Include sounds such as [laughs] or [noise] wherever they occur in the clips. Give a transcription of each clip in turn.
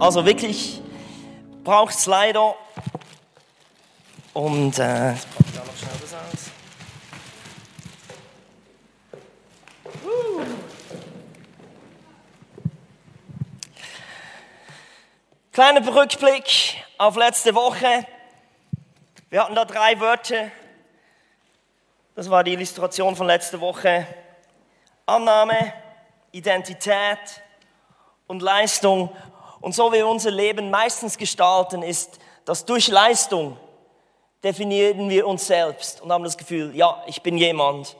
Also wirklich braucht es leider. Und äh, jetzt packe ich da noch schnell das aus. Kleiner Rückblick auf letzte Woche. Wir hatten da drei Wörter. Das war die Illustration von letzter Woche. Annahme, Identität und Leistung. Und so wie wir unser Leben meistens gestalten, ist, dass durch Leistung definieren wir uns selbst und haben das Gefühl, ja, ich bin jemand.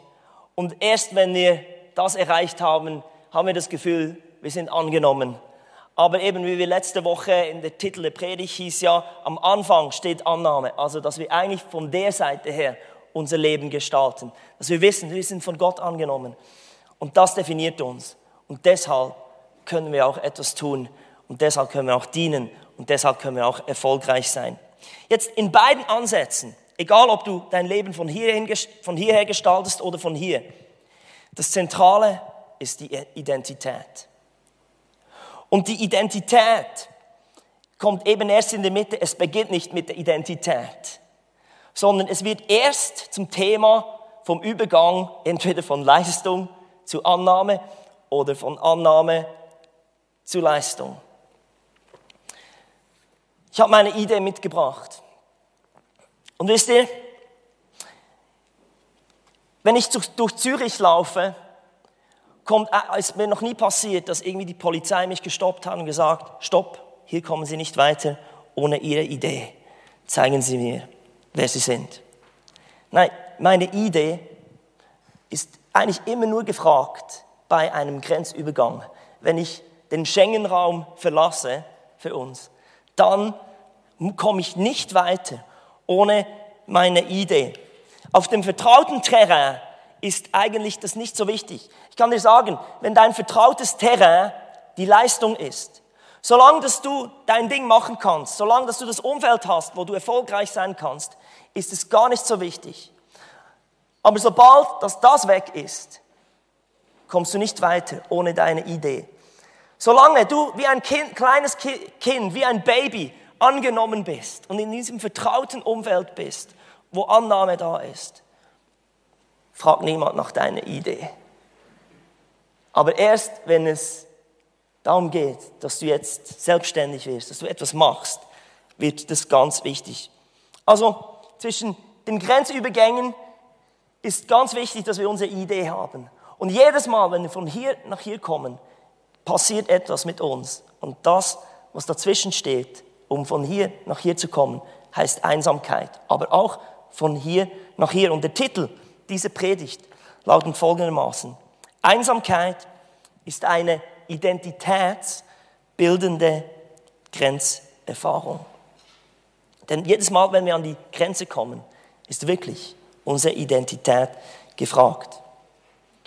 Und erst wenn wir das erreicht haben, haben wir das Gefühl, wir sind angenommen. Aber eben wie wir letzte Woche in der Titel der Predigt hieß ja, am Anfang steht Annahme. Also, dass wir eigentlich von der Seite her unser Leben gestalten. Dass wir wissen, wir sind von Gott angenommen. Und das definiert uns. Und deshalb können wir auch etwas tun. Und deshalb können wir auch dienen. Und deshalb können wir auch erfolgreich sein. Jetzt in beiden Ansätzen, egal ob du dein Leben von, hierhin, von hierher gestaltest oder von hier, das Zentrale ist die Identität. Und die Identität kommt eben erst in der Mitte, es beginnt nicht mit der Identität, sondern es wird erst zum Thema vom Übergang entweder von Leistung zu Annahme oder von Annahme zu Leistung. Ich habe meine Idee mitgebracht. Und wisst ihr, wenn ich durch Zürich laufe, kommt, äh, ist mir noch nie passiert, dass irgendwie die Polizei mich gestoppt hat und gesagt, stopp, hier kommen Sie nicht weiter ohne Ihre Idee. Zeigen Sie mir, wer Sie sind. Nein, meine Idee ist eigentlich immer nur gefragt bei einem Grenzübergang. Wenn ich den Schengen-Raum verlasse für uns, dann komme ich nicht weiter ohne meine Idee. Auf dem vertrauten Terrain ist eigentlich das nicht so wichtig. Ich kann dir sagen, wenn dein vertrautes Terrain die Leistung ist, solange dass du dein Ding machen kannst, solange dass du das Umfeld hast, wo du erfolgreich sein kannst, ist es gar nicht so wichtig. Aber sobald dass das weg ist, kommst du nicht weiter ohne deine Idee. Solange du wie ein kind, kleines Kind, wie ein Baby angenommen bist und in diesem vertrauten Umfeld bist, wo Annahme da ist, fragt niemand nach deiner Idee. Aber erst wenn es darum geht, dass du jetzt selbstständig wirst, dass du etwas machst, wird das ganz wichtig. Also zwischen den Grenzübergängen ist ganz wichtig, dass wir unsere Idee haben. Und jedes Mal, wenn wir von hier nach hier kommen, passiert etwas mit uns. Und das, was dazwischen steht, um von hier nach hier zu kommen, heißt Einsamkeit. Aber auch von hier nach hier. Und der Titel dieser Predigt lautet folgendermaßen. Einsamkeit ist eine identitätsbildende Grenzerfahrung. Denn jedes Mal, wenn wir an die Grenze kommen, ist wirklich unsere Identität gefragt.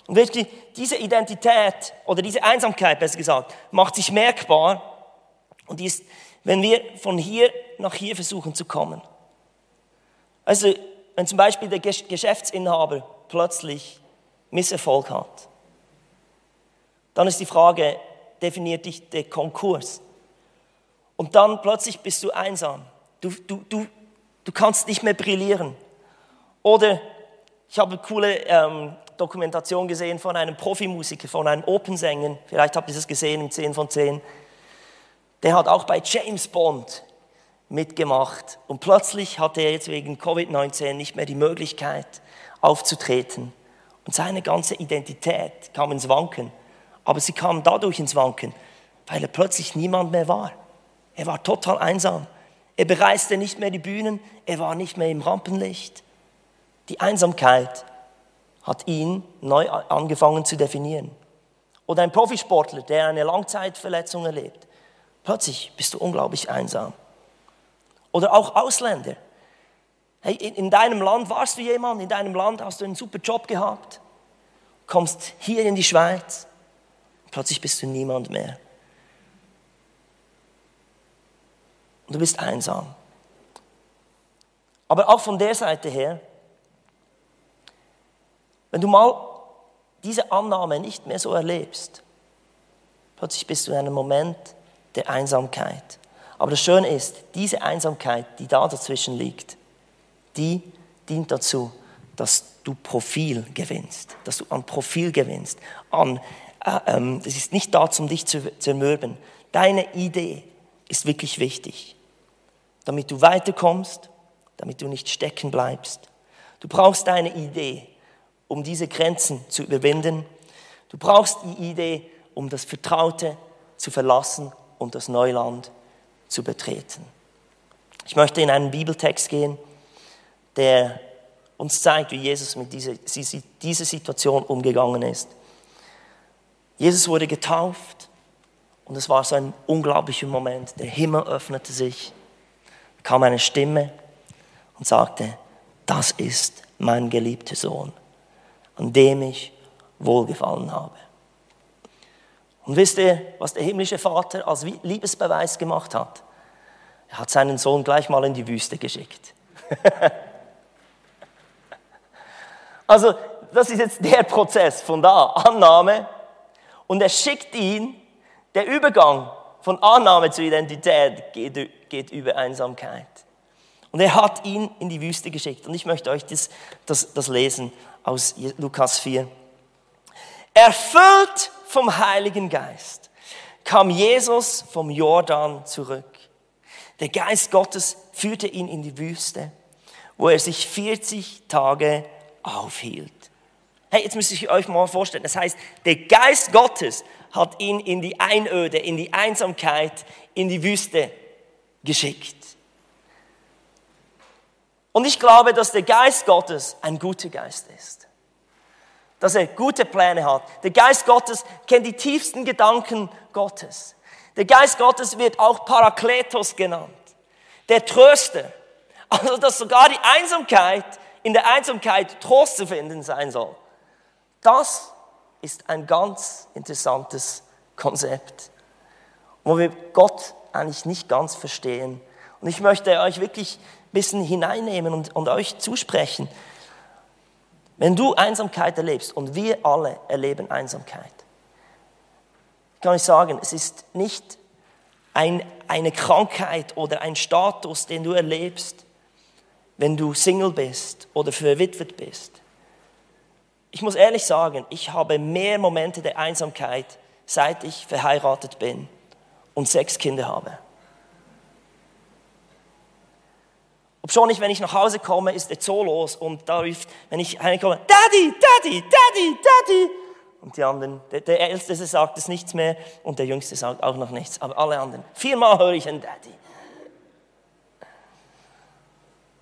Und wirklich, diese Identität oder diese Einsamkeit, besser gesagt, macht sich merkbar und die ist, wenn wir von hier nach hier versuchen zu kommen. Also wenn zum Beispiel der Geschäftsinhaber plötzlich Misserfolg hat, dann ist die Frage, definiert dich der Konkurs? Und dann plötzlich bist du einsam. Du, du, du, du kannst nicht mehr brillieren. Oder ich habe eine coole ähm, Dokumentation gesehen von einem Profimusiker, von einem Opensänger. Vielleicht habt ihr das gesehen im 10 von 10. Der hat auch bei James Bond mitgemacht. Und plötzlich hatte er jetzt wegen Covid-19 nicht mehr die Möglichkeit aufzutreten. Und seine ganze Identität kam ins Wanken. Aber sie kam dadurch ins Wanken, weil er plötzlich niemand mehr war. Er war total einsam. Er bereiste nicht mehr die Bühnen, er war nicht mehr im Rampenlicht. Die Einsamkeit hat ihn neu angefangen zu definieren. Oder ein Profisportler, der eine Langzeitverletzung erlebt. Plötzlich bist du unglaublich einsam. Oder auch Ausländer. Hey, in deinem Land warst du jemand, in deinem Land hast du einen super Job gehabt, kommst hier in die Schweiz, plötzlich bist du niemand mehr. Und du bist einsam. Aber auch von der Seite her, wenn du mal diese Annahme nicht mehr so erlebst, plötzlich bist du in einem Moment der Einsamkeit. Aber das Schöne ist, diese Einsamkeit, die da dazwischen liegt, die dient dazu, dass du Profil gewinnst, dass du an Profil gewinnst. An, äh, ähm, das ist nicht da, um dich zu zermürben. Deine Idee ist wirklich wichtig, damit du weiterkommst, damit du nicht stecken bleibst. Du brauchst deine Idee, um diese Grenzen zu überwinden. Du brauchst die Idee, um das Vertraute zu verlassen und das Neuland zu betreten. Ich möchte in einen Bibeltext gehen, der uns zeigt, wie Jesus mit dieser, dieser Situation umgegangen ist. Jesus wurde getauft und es war so ein unglaublicher Moment. Der Himmel öffnete sich, kam eine Stimme und sagte, das ist mein geliebter Sohn, an dem ich wohlgefallen habe. Und wisst ihr, was der himmlische Vater als Liebesbeweis gemacht hat? Er hat seinen Sohn gleich mal in die Wüste geschickt. [laughs] also, das ist jetzt der Prozess von da, Annahme. Und er schickt ihn, der Übergang von Annahme zu Identität geht, geht über Einsamkeit. Und er hat ihn in die Wüste geschickt. Und ich möchte euch das, das, das lesen aus Lukas 4. Erfüllt vom Heiligen Geist kam Jesus vom Jordan zurück. Der Geist Gottes führte ihn in die Wüste, wo er sich 40 Tage aufhielt. Hey, jetzt müsst ihr euch mal vorstellen, das heißt, der Geist Gottes hat ihn in die Einöde, in die Einsamkeit, in die Wüste geschickt. Und ich glaube, dass der Geist Gottes ein guter Geist ist dass er gute Pläne hat. Der Geist Gottes kennt die tiefsten Gedanken Gottes. Der Geist Gottes wird auch Parakletos genannt, der Tröster. Also, dass sogar die Einsamkeit, in der Einsamkeit Trost zu finden sein soll. Das ist ein ganz interessantes Konzept, wo wir Gott eigentlich nicht ganz verstehen. Und ich möchte euch wirklich ein bisschen hineinnehmen und, und euch zusprechen. Wenn du Einsamkeit erlebst und wir alle erleben Einsamkeit, kann ich sagen, es ist nicht ein, eine Krankheit oder ein Status, den du erlebst, wenn du Single bist oder verwitwet bist. Ich muss ehrlich sagen, ich habe mehr Momente der Einsamkeit, seit ich verheiratet bin und sechs Kinder habe. Ob schon nicht, wenn ich nach Hause komme, ist der Zoo los und da ruft, wenn ich heimkomme, Daddy, Daddy, Daddy, Daddy. Und die anderen, der, der Älteste sagt es nichts mehr und der Jüngste sagt auch noch nichts, aber alle anderen. Viermal höre ich ein Daddy.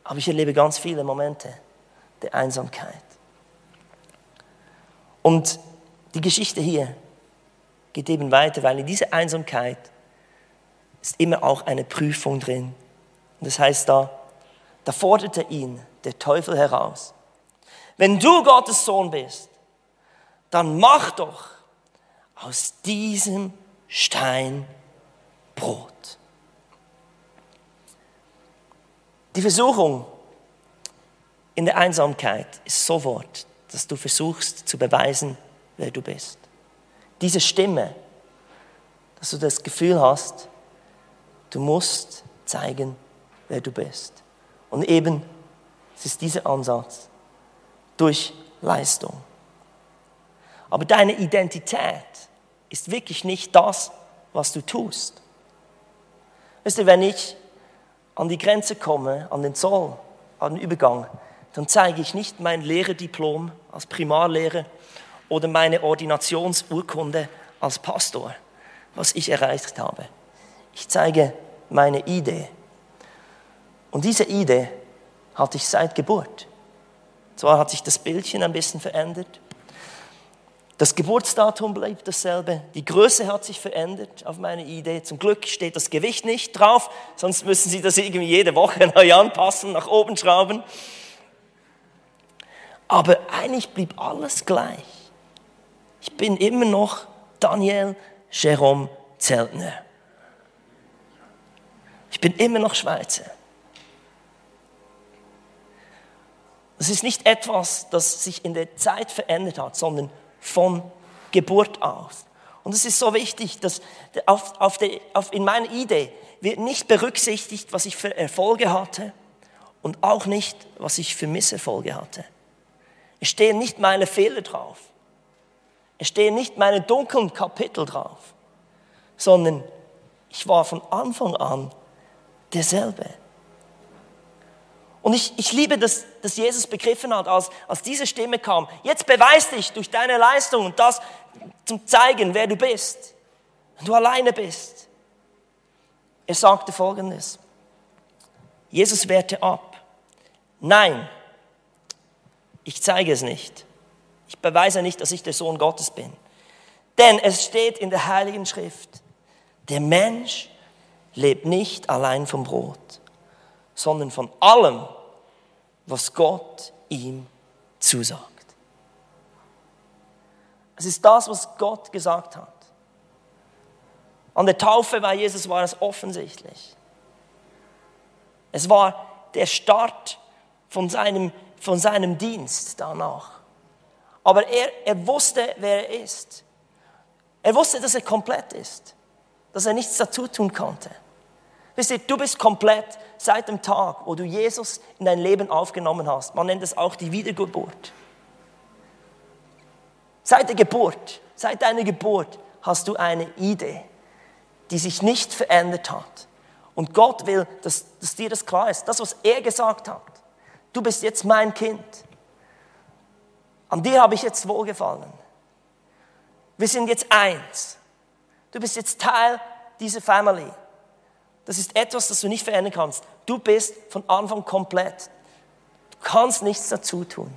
Aber ich erlebe ganz viele Momente der Einsamkeit. Und die Geschichte hier geht eben weiter, weil in dieser Einsamkeit ist immer auch eine Prüfung drin. Und das heißt da, da forderte ihn der Teufel heraus. Wenn du Gottes Sohn bist, dann mach doch aus diesem Stein Brot. Die Versuchung in der Einsamkeit ist sofort, dass du versuchst zu beweisen, wer du bist. Diese Stimme, dass du das Gefühl hast, du musst zeigen, wer du bist. Und eben, es ist dieser Ansatz durch Leistung. Aber deine Identität ist wirklich nicht das, was du tust. Weißt du, wenn ich an die Grenze komme, an den Zoll, an den Übergang, dann zeige ich nicht mein Lehrerdiplom als Primarlehrer oder meine Ordinationsurkunde als Pastor, was ich erreicht habe. Ich zeige meine Idee und diese Idee hatte ich seit Geburt. Zwar hat sich das Bildchen ein bisschen verändert, das Geburtsdatum bleibt dasselbe, die Größe hat sich verändert auf meine Idee. Zum Glück steht das Gewicht nicht drauf, sonst müssen Sie das irgendwie jede Woche [laughs] neu anpassen, nach oben schrauben. Aber eigentlich blieb alles gleich. Ich bin immer noch Daniel Jerome Zeltner. Ich bin immer noch Schweizer. Das ist nicht etwas, das sich in der Zeit verändert hat, sondern von Geburt aus. Und es ist so wichtig, dass auf, auf der, auf, in meiner Idee wird nicht berücksichtigt, was ich für Erfolge hatte und auch nicht, was ich für Misserfolge hatte. Es stehen nicht meine Fehler drauf. Es stehen nicht meine dunklen Kapitel drauf, sondern ich war von Anfang an derselbe. Und ich, ich liebe, dass, dass Jesus begriffen hat, als, als diese Stimme kam, jetzt beweis dich durch deine Leistung und das zum Zeigen, wer du bist. Wenn du alleine bist. Er sagte folgendes. Jesus wehrte ab. Nein, ich zeige es nicht. Ich beweise nicht, dass ich der Sohn Gottes bin. Denn es steht in der Heiligen Schrift, der Mensch lebt nicht allein vom Brot, sondern von allem, was Gott ihm zusagt. Es ist das, was Gott gesagt hat. An der Taufe bei Jesus war es offensichtlich. Es war der Start von seinem, von seinem Dienst danach. Aber er, er wusste, wer er ist. Er wusste, dass er komplett ist, dass er nichts dazu tun konnte. Wisst ihr, du bist komplett seit dem Tag, wo du Jesus in dein Leben aufgenommen hast. Man nennt es auch die Wiedergeburt. Seit der Geburt, seit deiner Geburt hast du eine Idee, die sich nicht verändert hat. Und Gott will, dass, dass dir das klar ist. Das, was er gesagt hat. Du bist jetzt mein Kind. An dir habe ich jetzt wohlgefallen. Wir sind jetzt eins. Du bist jetzt Teil dieser Family. Das ist etwas, das du nicht verändern kannst. Du bist von Anfang komplett. Du kannst nichts dazu tun.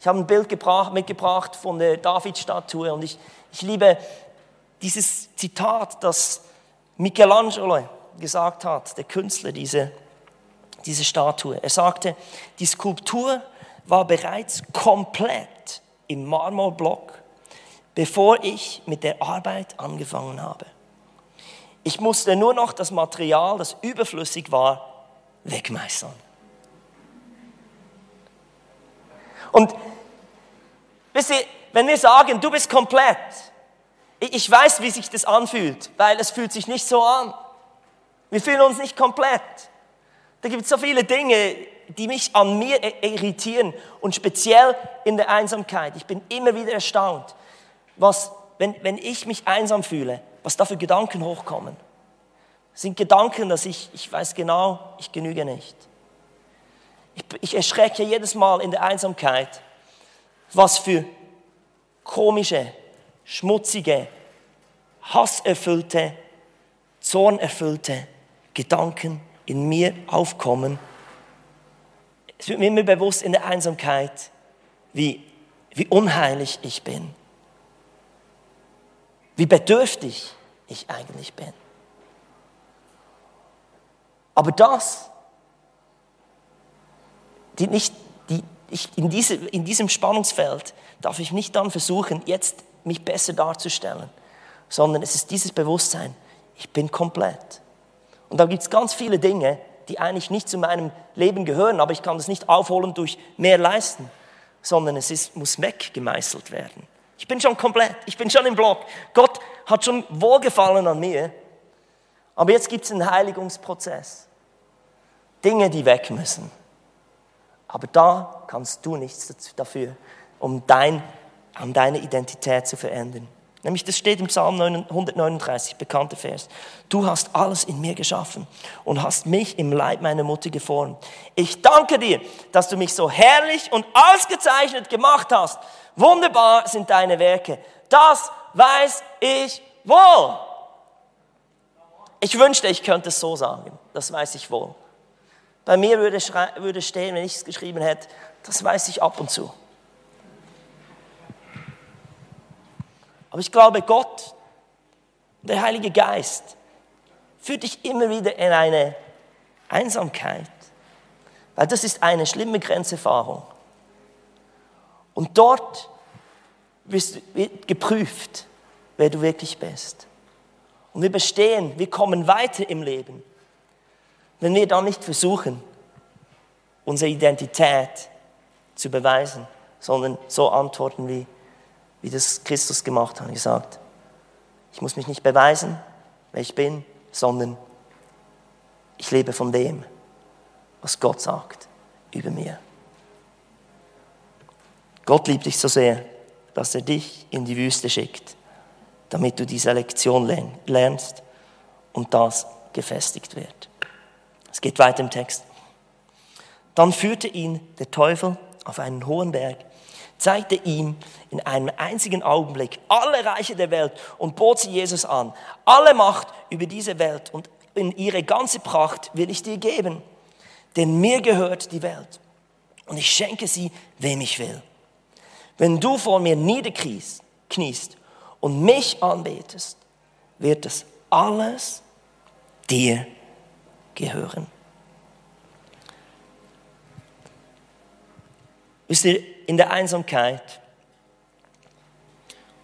Ich habe ein Bild gebracht, mitgebracht von der David-Statue und ich, ich liebe dieses Zitat, das Michelangelo gesagt hat, der Künstler diese, diese Statue. Er sagte, die Skulptur war bereits komplett im Marmorblock, bevor ich mit der Arbeit angefangen habe. Ich musste nur noch das Material, das überflüssig war, wegmeistern. Und wisst ihr, wenn wir sagen, du bist komplett, ich weiß, wie sich das anfühlt, weil es fühlt sich nicht so an. Wir fühlen uns nicht komplett. Da gibt es so viele Dinge, die mich an mir irritieren und speziell in der Einsamkeit. Ich bin immer wieder erstaunt, was, wenn, wenn ich mich einsam fühle, was da für Gedanken hochkommen. Das sind Gedanken, dass ich, ich weiß genau, ich genüge nicht. Ich, ich erschrecke jedes Mal in der Einsamkeit, was für komische, schmutzige, hasserfüllte, zornerfüllte Gedanken in mir aufkommen. Es wird mir immer bewusst in der Einsamkeit, wie, wie unheilig ich bin, wie bedürftig ich eigentlich bin. Aber das, die nicht, die, ich, in, diese, in diesem Spannungsfeld darf ich nicht dann versuchen, jetzt mich besser darzustellen, sondern es ist dieses Bewusstsein, ich bin komplett. Und da gibt es ganz viele Dinge, die eigentlich nicht zu meinem Leben gehören, aber ich kann das nicht aufholen durch mehr leisten, sondern es ist, muss weggemeißelt werden. Ich bin schon komplett, ich bin schon im Block. Gott hat schon Wohlgefallen an mir, aber jetzt gibt es einen Heiligungsprozess. Dinge, die weg müssen. Aber da kannst du nichts dafür, um, dein, um deine Identität zu verändern. Nämlich das steht im Psalm 139, bekannter Vers. Du hast alles in mir geschaffen und hast mich im Leib meiner Mutter geformt. Ich danke dir, dass du mich so herrlich und ausgezeichnet gemacht hast. Wunderbar sind deine Werke. Das weiß ich wohl. Ich wünschte, ich könnte es so sagen. Das weiß ich wohl. Bei mir würde, würde stehen, wenn ich es geschrieben hätte, das weiß ich ab und zu. Aber ich glaube, Gott, der Heilige Geist, führt dich immer wieder in eine Einsamkeit, weil das ist eine schlimme Grenzerfahrung. Und dort wirst, wird geprüft, wer du wirklich bist. Und wir bestehen, wir kommen weiter im Leben, wenn wir dann nicht versuchen, unsere Identität zu beweisen, sondern so antworten wie, wie das Christus gemacht hat, gesagt, Ich muss mich nicht beweisen, wer ich bin, sondern ich lebe von dem, was Gott sagt über mir. Gott liebt dich so sehr, dass er dich in die Wüste schickt, damit du diese Lektion lernst und das gefestigt wird. Es geht weiter im Text. Dann führte ihn der Teufel auf einen hohen Berg, zeigte ihm in einem einzigen Augenblick alle Reiche der Welt und bot sie Jesus an. Alle Macht über diese Welt und in ihre ganze Pracht will ich dir geben, denn mir gehört die Welt und ich schenke sie, wem ich will. Wenn du vor mir niederkniest und mich anbetest, wird es alles dir gehören. Wisst ihr, in der Einsamkeit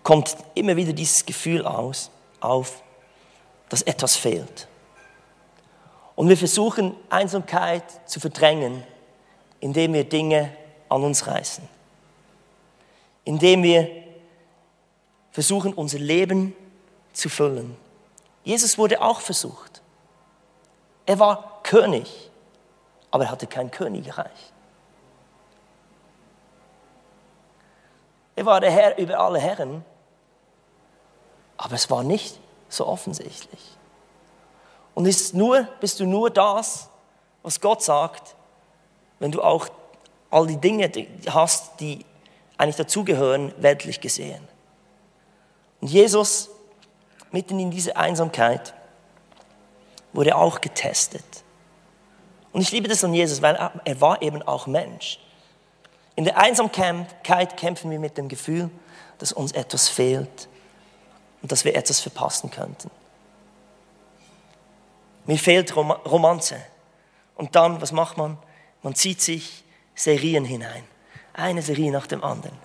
kommt immer wieder dieses Gefühl aus, auf, dass etwas fehlt. Und wir versuchen Einsamkeit zu verdrängen, indem wir Dinge an uns reißen indem wir versuchen, unser Leben zu füllen. Jesus wurde auch versucht. Er war König, aber er hatte kein Königreich. Er war der Herr über alle Herren, aber es war nicht so offensichtlich. Und ist nur, bist du nur das, was Gott sagt, wenn du auch all die Dinge hast, die eigentlich dazugehören, weltlich gesehen. Und Jesus, mitten in dieser Einsamkeit, wurde auch getestet. Und ich liebe das an Jesus, weil er war eben auch Mensch. In der Einsamkeit kämpfen wir mit dem Gefühl, dass uns etwas fehlt und dass wir etwas verpassen könnten. Mir fehlt Romanze. Und dann, was macht man? Man zieht sich Serien hinein eine Serie nach dem anderen,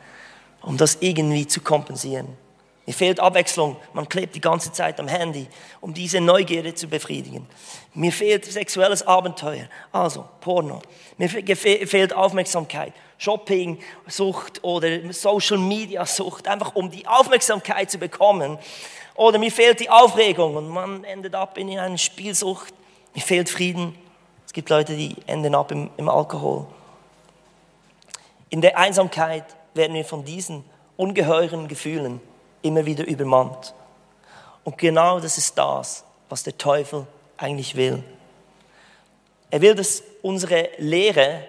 um das irgendwie zu kompensieren. Mir fehlt Abwechslung. Man klebt die ganze Zeit am Handy, um diese Neugierde zu befriedigen. Mir fehlt sexuelles Abenteuer, also Porno. Mir fehlt Aufmerksamkeit, Shopping, Sucht oder Social Media Sucht, einfach um die Aufmerksamkeit zu bekommen. Oder mir fehlt die Aufregung und man endet ab in einer Spielsucht. Mir fehlt Frieden. Es gibt Leute, die enden ab im, im Alkohol. In der Einsamkeit werden wir von diesen ungeheuren Gefühlen immer wieder übermannt. Und genau das ist das, was der Teufel eigentlich will. Er will, dass unsere Lehre,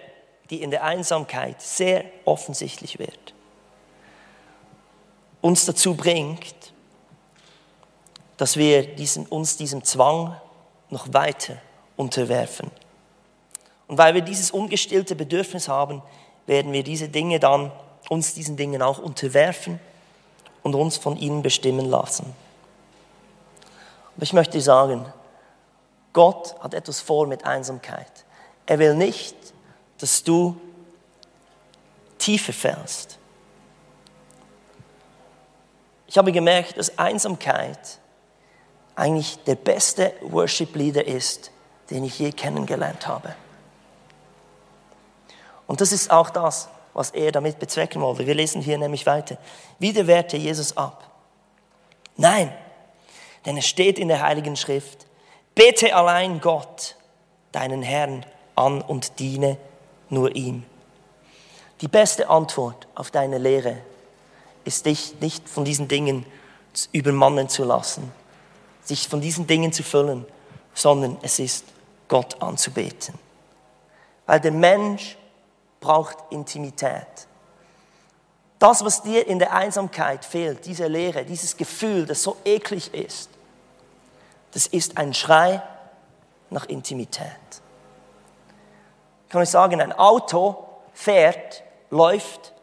die in der Einsamkeit sehr offensichtlich wird, uns dazu bringt, dass wir diesen, uns diesem Zwang noch weiter unterwerfen. Und weil wir dieses ungestillte Bedürfnis haben, werden wir diese Dinge dann, uns diesen Dingen auch unterwerfen und uns von ihnen bestimmen lassen. Aber ich möchte sagen, Gott hat etwas vor mit Einsamkeit. Er will nicht, dass du tiefer fällst. Ich habe gemerkt, dass Einsamkeit eigentlich der beste Worship-Leader ist, den ich je kennengelernt habe. Und das ist auch das, was er damit bezwecken wollte. Wir lesen hier nämlich weiter. Wieder wehrte Jesus ab. Nein, denn es steht in der Heiligen Schrift, bete allein Gott, deinen Herrn, an und diene nur ihm. Die beste Antwort auf deine Lehre ist dich nicht von diesen Dingen übermannen zu lassen, sich von diesen Dingen zu füllen, sondern es ist Gott anzubeten. Weil der Mensch braucht Intimität. Das, was dir in der Einsamkeit fehlt, diese Leere, dieses Gefühl, das so eklig ist, das ist ein Schrei nach Intimität. Kann ich sagen, ein Auto fährt, läuft,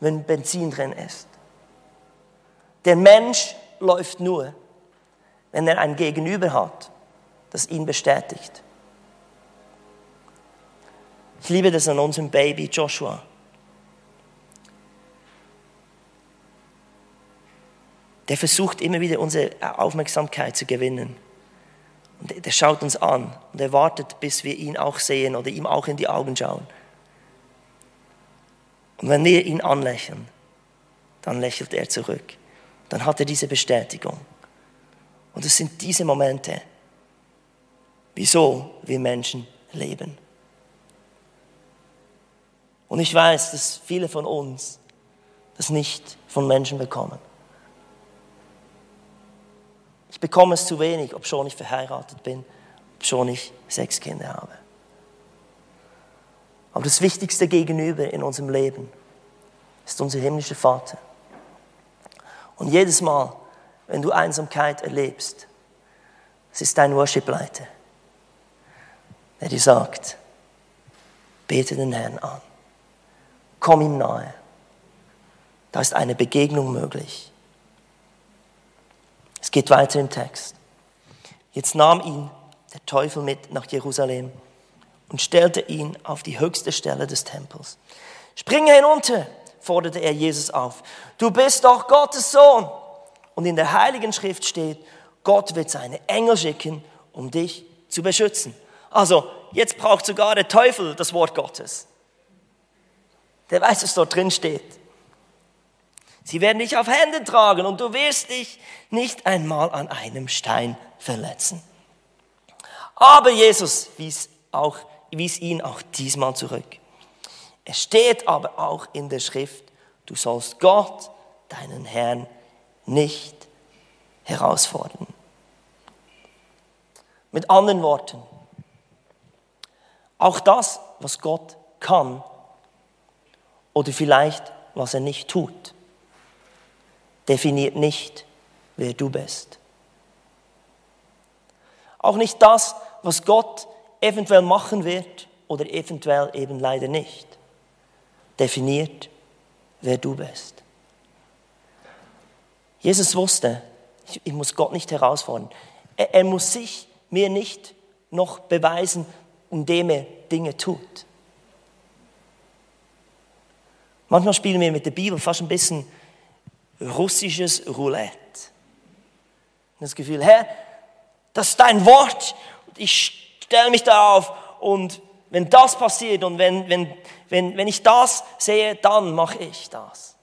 wenn Benzin drin ist. Der Mensch läuft nur, wenn er ein Gegenüber hat, das ihn bestätigt. Ich liebe das an unserem Baby Joshua. Der versucht immer wieder unsere Aufmerksamkeit zu gewinnen. Der schaut uns an und er wartet, bis wir ihn auch sehen oder ihm auch in die Augen schauen. Und wenn wir ihn anlächeln, dann lächelt er zurück. Dann hat er diese Bestätigung. Und es sind diese Momente, wieso wir Menschen leben. Und ich weiß, dass viele von uns das nicht von Menschen bekommen. Ich bekomme es zu wenig, ob schon ich verheiratet bin, ob schon ich sechs Kinder habe. Aber das wichtigste Gegenüber in unserem Leben ist unser himmlischer Vater. Und jedes Mal, wenn du Einsamkeit erlebst, es ist dein Worship-Leiter, der dir sagt, bete den Herrn an, komm ihm nahe. Da ist eine Begegnung möglich. Es geht weiter im Text. Jetzt nahm ihn der Teufel mit nach Jerusalem und stellte ihn auf die höchste Stelle des Tempels. Springe hinunter, forderte er Jesus auf. Du bist doch Gottes Sohn. Und in der Heiligen Schrift steht, Gott wird seine Engel schicken, um dich zu beschützen. Also, jetzt braucht sogar der Teufel das Wort Gottes. Der weiß, was dort drin steht. Sie werden dich auf Hände tragen und du wirst dich nicht einmal an einem Stein verletzen. Aber Jesus wies, auch, wies ihn auch diesmal zurück. Es steht aber auch in der Schrift, du sollst Gott, deinen Herrn, nicht herausfordern. Mit anderen Worten, auch das, was Gott kann oder vielleicht was er nicht tut, definiert nicht, wer du bist. Auch nicht das, was Gott eventuell machen wird oder eventuell eben leider nicht, definiert, wer du bist. Jesus wusste, ich, muss Gott nicht herausfordern. Er, er muss sich mir nicht noch beweisen, indem er Dinge tut. Manchmal spielen wir mit der Bibel fast ein bisschen russisches Roulette. Das Gefühl, Herr, das ist dein Wort, ich stelle mich darauf und wenn das passiert und wenn, wenn, wenn, wenn ich das sehe, dann mache ich das.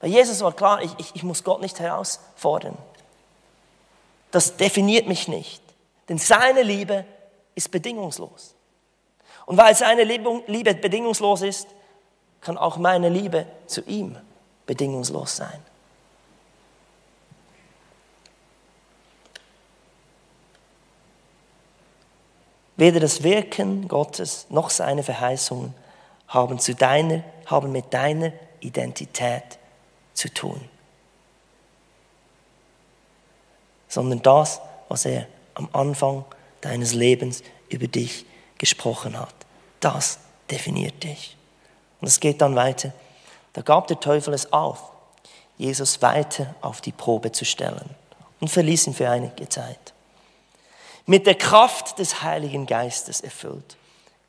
Bei Jesus war klar, ich, ich, ich muss Gott nicht herausfordern. Das definiert mich nicht. Denn seine Liebe ist bedingungslos. Und weil seine Liebe bedingungslos ist, kann auch meine Liebe zu ihm bedingungslos sein. Weder das Wirken Gottes noch seine Verheißungen haben, zu deiner, haben mit deiner Identität zu tun, sondern das, was er am Anfang deines Lebens über dich gesprochen hat. Das definiert dich. Und es geht dann weiter. Da gab der Teufel es auf, Jesus weiter auf die Probe zu stellen und verließ ihn für einige Zeit. Mit der Kraft des Heiligen Geistes erfüllt,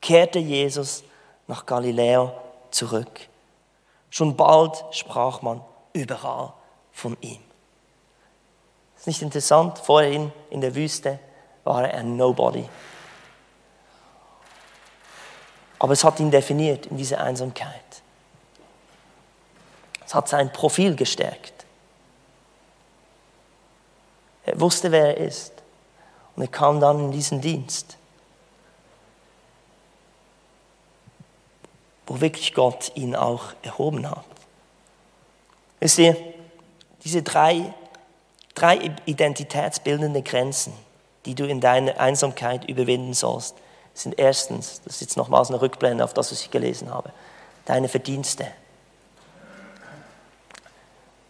kehrte Jesus nach Galiläa zurück. Schon bald sprach man überall von ihm. Ist nicht interessant? Vorhin in der Wüste war er ein Nobody. Aber es hat ihn definiert in dieser Einsamkeit. Es hat sein Profil gestärkt. Er wusste, wer er ist. Und er kam dann in diesen Dienst, wo wirklich Gott ihn auch erhoben hat. Wisst ihr, diese drei, drei identitätsbildende Grenzen, die du in deiner Einsamkeit überwinden sollst, sind erstens, das ist jetzt nochmals eine Rückblende auf das, was ich gelesen habe, deine Verdienste.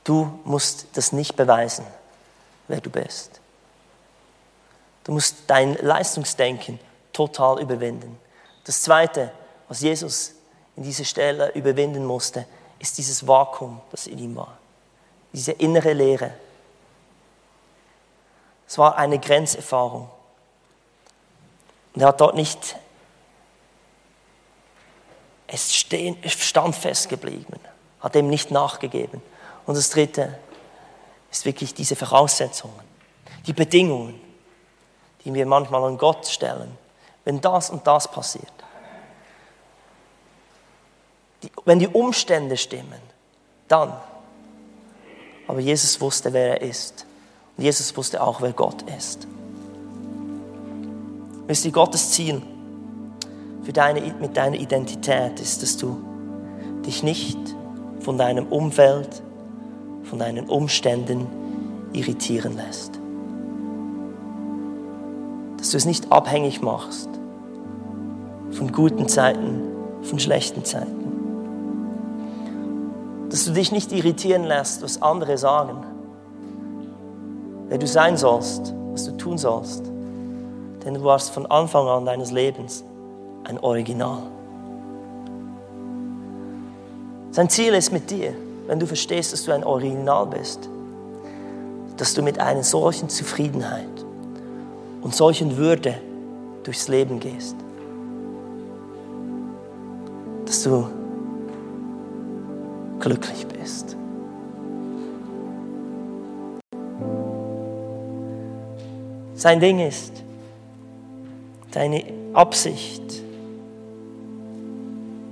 Du musst das nicht beweisen, wer du bist. Du musst dein Leistungsdenken total überwinden. Das Zweite, was Jesus in dieser Stelle überwinden musste, ist dieses Vakuum, das in ihm war. Diese innere Leere. Es war eine Grenzerfahrung. Und er hat dort nicht, es stand festgeblieben, hat dem nicht nachgegeben. Und das Dritte ist wirklich diese Voraussetzungen, die Bedingungen, die wir manchmal an Gott stellen. Wenn das und das passiert, die, wenn die Umstände stimmen, dann. Aber Jesus wusste, wer er ist. Und Jesus wusste auch, wer Gott ist. Wisst ihr, Gottes Ziel für deine, mit deiner Identität ist, dass du dich nicht von deinem Umfeld, von deinen Umständen irritieren lässt. Dass du es nicht abhängig machst von guten Zeiten, von schlechten Zeiten. Dass du dich nicht irritieren lässt, was andere sagen. Wer du sein sollst, was du tun sollst. Denn du warst von Anfang an deines Lebens ein Original. Sein Ziel ist mit dir, wenn du verstehst, dass du ein Original bist, dass du mit einer solchen Zufriedenheit und solchen Würde durchs Leben gehst. Dass du glücklich bist. Sein Ding ist, deine Absicht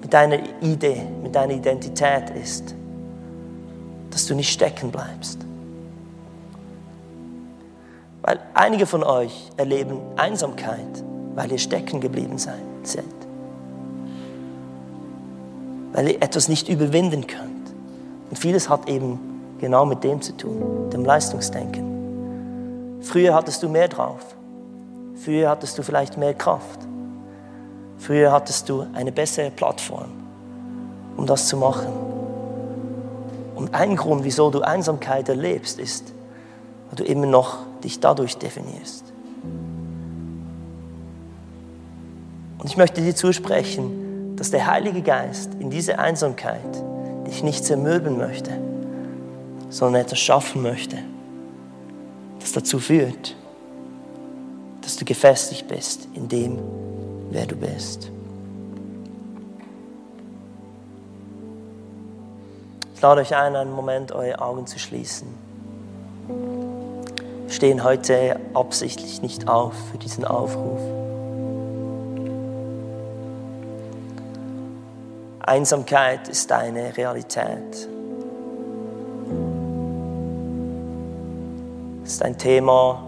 mit deiner Idee, mit deiner Identität ist, dass du nicht stecken bleibst. Weil einige von euch erleben Einsamkeit, weil ihr stecken geblieben seid. Weil ihr etwas nicht überwinden könnt. Und vieles hat eben genau mit dem zu tun, dem Leistungsdenken. Früher hattest du mehr drauf. Früher hattest du vielleicht mehr Kraft. Früher hattest du eine bessere Plattform, um das zu machen. Und ein Grund, wieso du Einsamkeit erlebst, ist, weil du immer noch dich dadurch definierst. Und ich möchte dir zusprechen, dass der Heilige Geist in dieser Einsamkeit dich nicht zermürben möchte, sondern etwas schaffen möchte, das dazu führt, dass du gefestigt bist in dem, wer du bist. Ich lade euch ein, einen Moment eure Augen zu schließen. Wir stehen heute absichtlich nicht auf für diesen Aufruf. Einsamkeit ist eine Realität. Es ist ein Thema,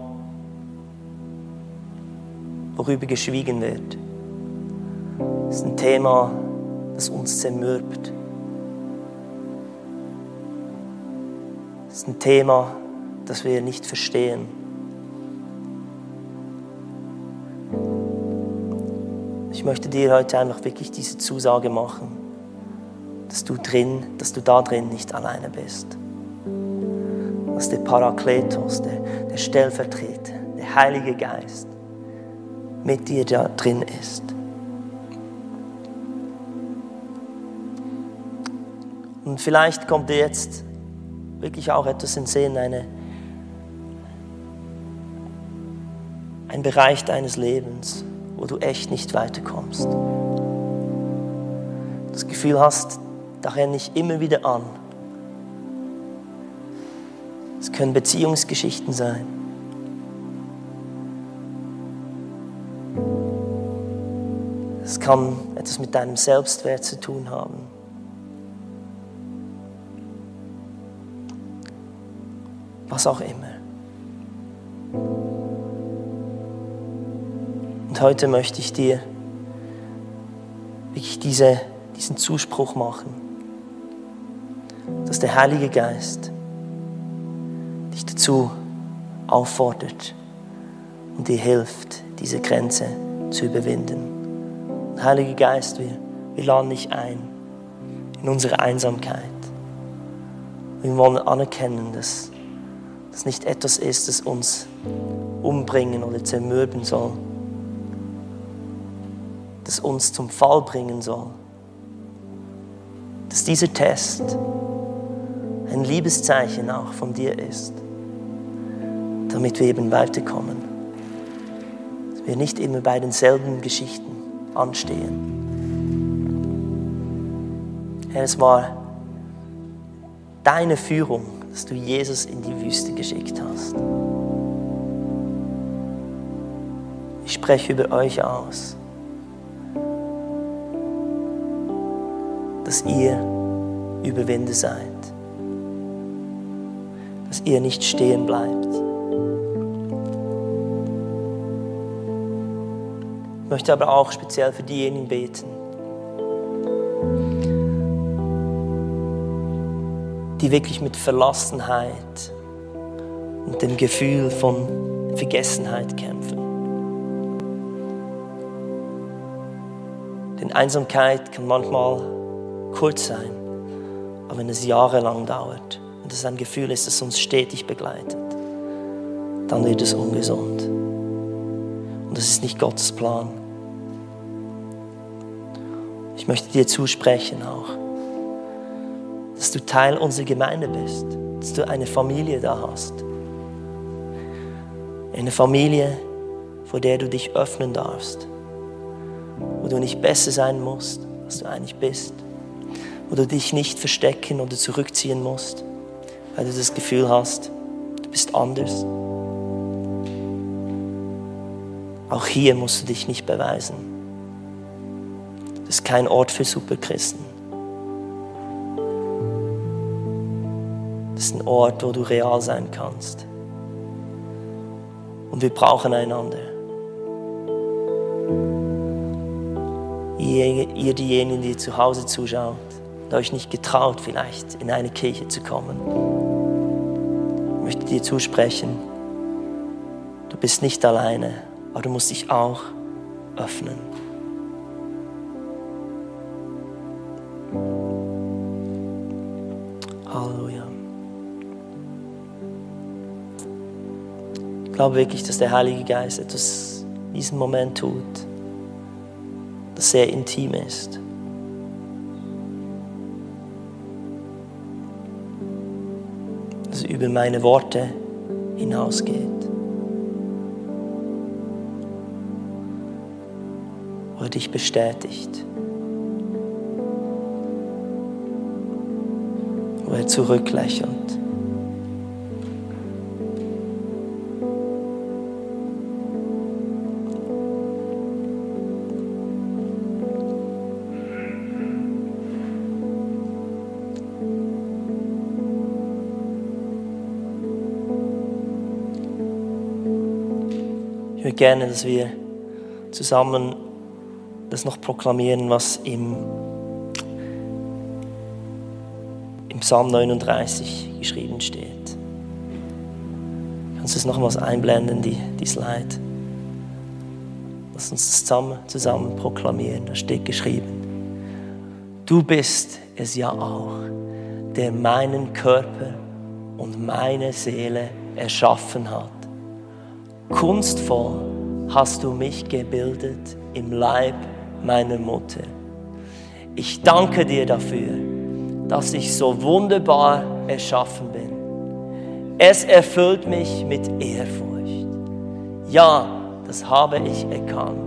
worüber geschwiegen wird. Es ist ein Thema, das uns zermürbt. Ist ein Thema, das wir nicht verstehen. Ich möchte dir heute einfach wirklich diese Zusage machen, dass du drin, dass du da drin nicht alleine bist. Dass der Parakletos, der, der Stellvertreter, der Heilige Geist mit dir da drin ist. Und vielleicht kommt dir jetzt wirklich auch etwas in Sinn, eine, ein Bereich deines Lebens, wo du echt nicht weiterkommst. Das Gefühl hast, da renne ich immer wieder an. Es können Beziehungsgeschichten sein. Es kann etwas mit deinem Selbstwert zu tun haben. Was auch immer. Und heute möchte ich dir wirklich diese, diesen Zuspruch machen, dass der Heilige Geist dich dazu auffordert und dir hilft, diese Grenze zu überwinden. Heiliger Geist, wir, wir laden dich ein in unsere Einsamkeit. Wir wollen anerkennen, dass das nicht etwas ist, das uns umbringen oder zermürben soll, das uns zum Fall bringen soll. Dass dieser Test ein Liebeszeichen auch von dir ist, damit wir eben weiterkommen. Dass wir nicht immer bei denselben Geschichten anstehen. Herr, es war deine Führung, dass du Jesus in die Wüste geschickt hast. Ich spreche über euch aus, dass ihr Überwinder seid, dass ihr nicht stehen bleibt. Ich möchte aber auch speziell für diejenigen beten, die wirklich mit Verlassenheit und dem Gefühl von Vergessenheit kämpfen. Denn Einsamkeit kann manchmal kurz sein, aber wenn es jahrelang dauert und es ein Gefühl ist, das uns stetig begleitet, dann wird es ungesund. Und das ist nicht Gottes Plan. Ich möchte dir zusprechen auch, dass du Teil unserer Gemeinde bist, dass du eine Familie da hast. Eine Familie, vor der du dich öffnen darfst, wo du nicht besser sein musst, als du eigentlich bist, wo du dich nicht verstecken oder zurückziehen musst, weil du das Gefühl hast, du bist anders. Auch hier musst du dich nicht beweisen. Das ist kein Ort für Superchristen. Ein Ort, wo du real sein kannst. Und wir brauchen einander. Ihr, ihr diejenigen, die zu Hause zuschaut und euch nicht getraut, vielleicht in eine Kirche zu kommen, ich möchte dir zusprechen, du bist nicht alleine, aber du musst dich auch öffnen. Glaube wirklich, dass der Heilige Geist etwas in diesem Moment tut, das sehr intim ist. Das über meine Worte hinausgeht. Wo er dich bestätigt. Wo er zurücklächelt. Gerne, dass wir zusammen das noch proklamieren, was im, im Psalm 39 geschrieben steht. Kannst du es nochmals einblenden, die, die Slide? Lass uns das zusammen, zusammen proklamieren. Da steht geschrieben, du bist es ja auch, der meinen Körper und meine Seele erschaffen hat. Kunstvoll hast du mich gebildet im Leib meiner Mutter. Ich danke dir dafür, dass ich so wunderbar erschaffen bin. Es erfüllt mich mit Ehrfurcht. Ja, das habe ich erkannt.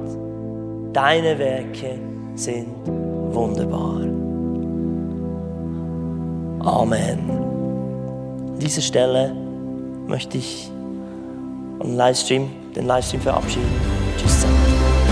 Deine Werke sind wunderbar. Amen. An dieser Stelle möchte ich den Livestream, den Livestream verabschieden. Tschüss zusammen.